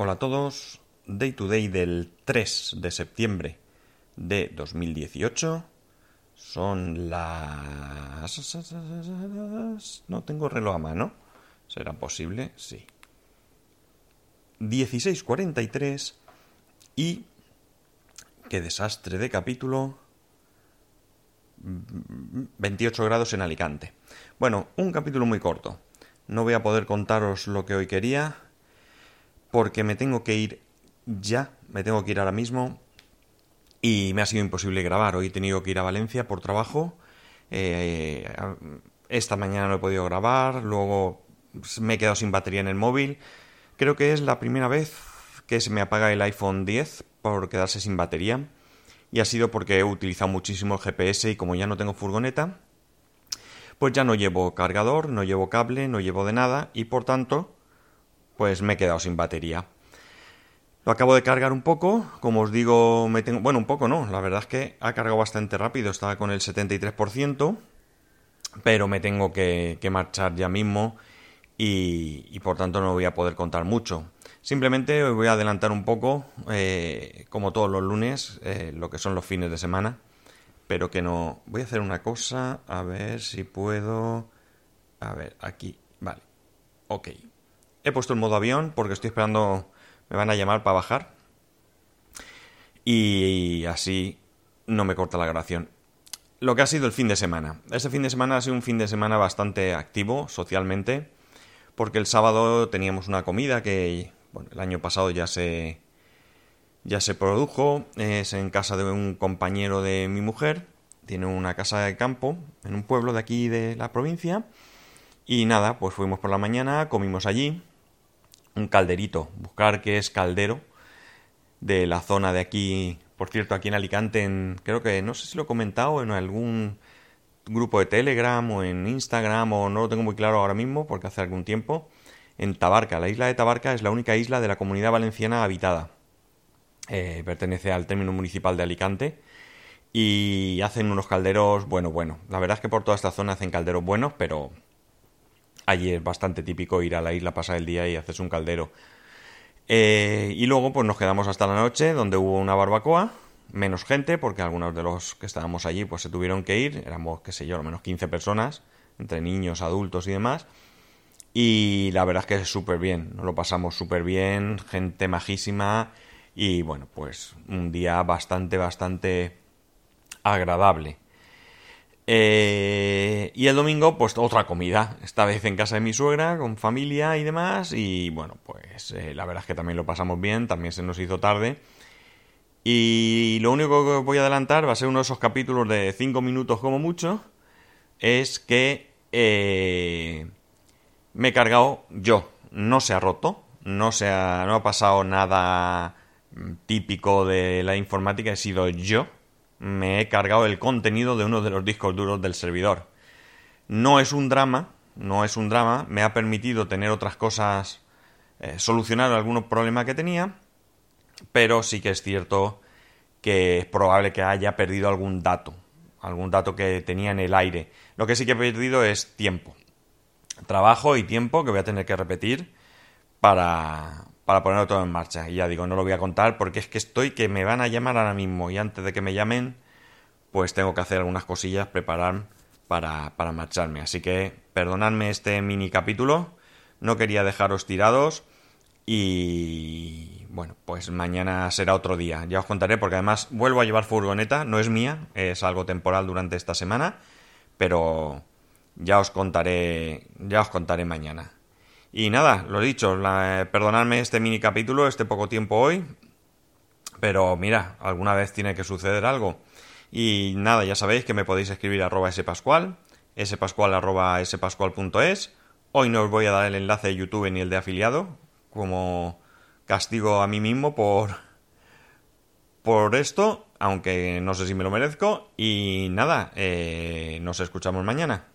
Hola a todos, Day to Day del 3 de septiembre de 2018. Son las... No tengo reloj a mano. ¿Será posible? Sí. 16.43 y... Qué desastre de capítulo. 28 grados en Alicante. Bueno, un capítulo muy corto. No voy a poder contaros lo que hoy quería porque me tengo que ir ya, me tengo que ir ahora mismo y me ha sido imposible grabar. Hoy he tenido que ir a Valencia por trabajo. Eh, esta mañana no he podido grabar, luego me he quedado sin batería en el móvil. Creo que es la primera vez que se me apaga el iPhone 10 por quedarse sin batería. Y ha sido porque he utilizado muchísimo el GPS y como ya no tengo furgoneta, pues ya no llevo cargador, no llevo cable, no llevo de nada y por tanto pues me he quedado sin batería. Lo acabo de cargar un poco, como os digo, me tengo... Bueno, un poco no, la verdad es que ha cargado bastante rápido, estaba con el 73%, pero me tengo que, marchar ya mismo y, por tanto no voy a poder contar mucho. Simplemente os voy a adelantar un poco, eh, como todos los lunes, eh, lo que son los fines de semana, pero que no... Voy a hacer una cosa, a ver si puedo... A ver, aquí, vale, ok. He puesto el modo avión porque estoy esperando, me van a llamar para bajar. Y así no me corta la grabación. Lo que ha sido el fin de semana. Este fin de semana ha sido un fin de semana bastante activo socialmente, porque el sábado teníamos una comida que, bueno, el año pasado ya se, ya se produjo. Es en casa de un compañero de mi mujer. Tiene una casa de campo en un pueblo de aquí de la provincia. Y nada, pues fuimos por la mañana, comimos allí un calderito, buscar qué es caldero de la zona de aquí, por cierto, aquí en Alicante, en, creo que no sé si lo he comentado en algún grupo de Telegram o en Instagram o no lo tengo muy claro ahora mismo porque hace algún tiempo, en Tabarca, la isla de Tabarca es la única isla de la comunidad valenciana habitada. Eh, pertenece al término municipal de Alicante y hacen unos calderos, bueno, bueno, la verdad es que por toda esta zona hacen calderos buenos, pero Allí es bastante típico ir a la isla, pasar el día y hacerse un caldero. Eh, y luego pues nos quedamos hasta la noche donde hubo una barbacoa, menos gente porque algunos de los que estábamos allí pues se tuvieron que ir, éramos qué sé yo, lo menos 15 personas, entre niños, adultos y demás. Y la verdad es que es súper bien, nos lo pasamos súper bien, gente majísima y bueno, pues un día bastante, bastante agradable. Eh, y el domingo, pues otra comida, esta vez en casa de mi suegra, con familia y demás. Y bueno, pues eh, la verdad es que también lo pasamos bien, también se nos hizo tarde. Y lo único que voy a adelantar va a ser uno de esos capítulos de 5 minutos como mucho. Es que eh, me he cargado yo, no se ha roto, no, se ha, no ha pasado nada típico de la informática, he sido yo me he cargado el contenido de uno de los discos duros del servidor. No es un drama, no es un drama, me ha permitido tener otras cosas, eh, solucionar algunos problemas que tenía, pero sí que es cierto que es probable que haya perdido algún dato, algún dato que tenía en el aire. Lo que sí que he perdido es tiempo, trabajo y tiempo que voy a tener que repetir para, para ponerlo todo en marcha. Y ya digo, no lo voy a contar porque es que estoy que me van a llamar ahora mismo y antes de que me llamen, pues tengo que hacer algunas cosillas, preparar para, para marcharme. Así que perdonadme este mini capítulo, no quería dejaros tirados y bueno, pues mañana será otro día. Ya os contaré porque además vuelvo a llevar furgoneta, no es mía, es algo temporal durante esta semana, pero ya os contaré, ya os contaré mañana. Y nada, lo dicho, perdonadme este mini capítulo, este poco tiempo hoy, pero mira, alguna vez tiene que suceder algo. Y nada, ya sabéis que me podéis escribir arroba spascual, spascual arroba spascual.es. Hoy no os voy a dar el enlace de YouTube ni el de afiliado, como castigo a mí mismo por, por esto, aunque no sé si me lo merezco. Y nada, eh, nos escuchamos mañana.